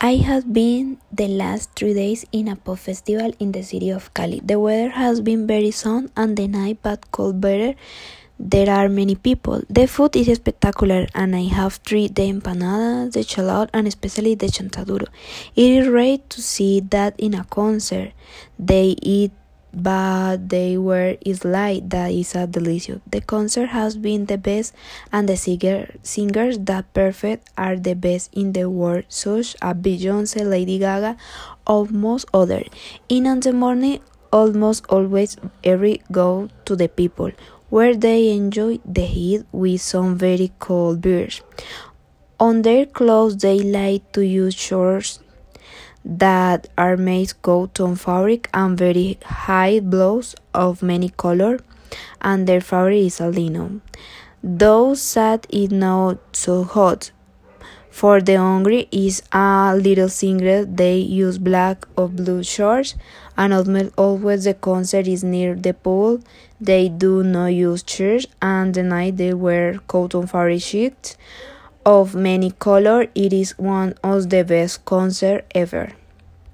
I have been the last three days in a pop festival in the city of Cali. The weather has been very sun and the night but cold better. There are many people. The food is spectacular and I have tried the empanadas, the chalao and especially the chontaduro. It is rare to see that in a concert. They eat but they were is like that is a delicious. The concert has been the best and the singer, singers that perfect are the best in the world such as Beyonce, Lady Gaga, almost other. In the morning almost always every go to the people where they enjoy the heat with some very cold beers. On their clothes they like to use shorts that are made cotton fabric and very high blouse of many color and their fabric is a lino. Though sad is not so hot. For the hungry is a little singlet they use black or blue shorts and always the concert is near the pool. They do not use chairs and the night they wear cotton fabric sheets of many color. It is one of the best concerts ever.